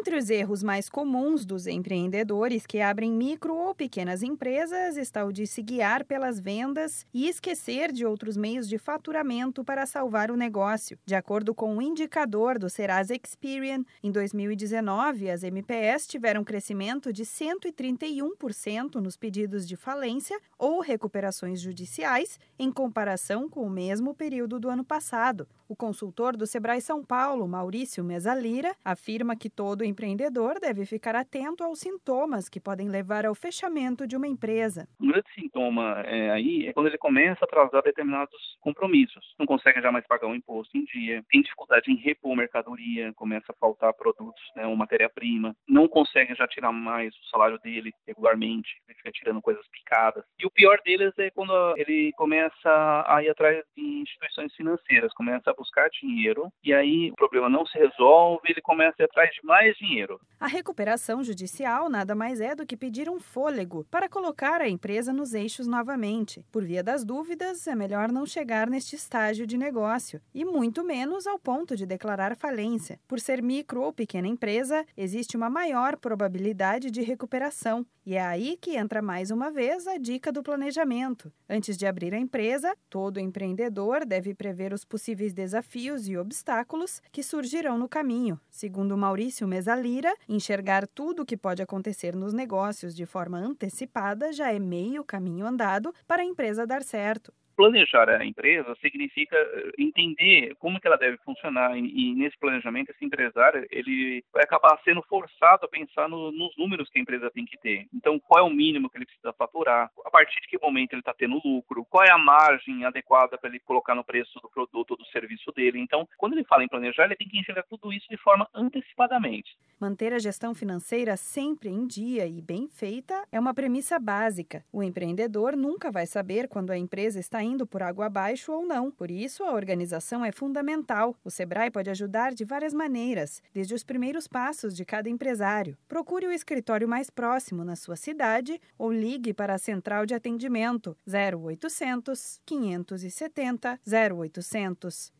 Entre os erros mais comuns dos empreendedores que abrem micro ou pequenas empresas está o de se guiar pelas vendas e esquecer de outros meios de faturamento para salvar o negócio. De acordo com o um indicador do Serasa Experian, em 2019, as MPS tiveram crescimento de 131% nos pedidos de falência ou recuperações judiciais em comparação com o mesmo período do ano passado. O consultor do Sebrae São Paulo, Maurício Mesalira, afirma que todo empreendedor deve ficar atento aos sintomas que podem levar ao fechamento de uma empresa. Um grande sintoma é, aí é quando ele começa a atrasar determinados compromissos. Não consegue já mais pagar o imposto em dia, tem dificuldade em repor mercadoria, começa a faltar produtos né, ou matéria-prima, não consegue já tirar mais o salário dele regularmente, ele fica tirando coisas picadas. E o pior deles é quando ele começa a ir atrás de instituições financeiras, começa a buscar dinheiro e aí o problema não se resolve, ele começa a ir atrás de mais dinheiro. A recuperação judicial nada mais é do que pedir um fôlego para colocar a empresa nos eixos novamente. Por via das dúvidas, é melhor não chegar neste estágio de negócio e muito menos ao ponto de declarar falência. Por ser micro ou pequena empresa, existe uma maior probabilidade de recuperação. E é aí que entra mais uma vez a dica do planejamento. Antes de abrir a empresa, todo empreendedor deve prever os possíveis desafios e obstáculos que surgirão no caminho. Segundo Maurício Mesalira, enxergar tudo o que pode acontecer nos negócios de forma antecipada já é meio caminho andado para a empresa dar certo planejar a empresa significa eh, entender como que ela deve funcionar e, nesse planejamento esse empresário ele vai acabar sendo forçado a pensar no, nos números que a empresa tem que ter. Então, qual é o mínimo que ele precisa faturar? A partir de que momento ele está tendo lucro? Qual é a margem adequada para ele colocar no preço do produto ou do serviço dele? Então, quando ele fala em planejar, ele tem que enxergar tudo isso de forma antecipadamente. Manter a gestão financeira sempre em dia e bem feita é uma premissa básica. O empreendedor nunca vai saber quando a empresa está indo por água abaixo ou não. Por isso, a organização é fundamental. O Sebrae pode ajudar de várias maneiras, desde os primeiros passos de cada empresário. Procure o escritório mais próximo na sua cidade ou ligue para a central de atendimento 0800 570 0800.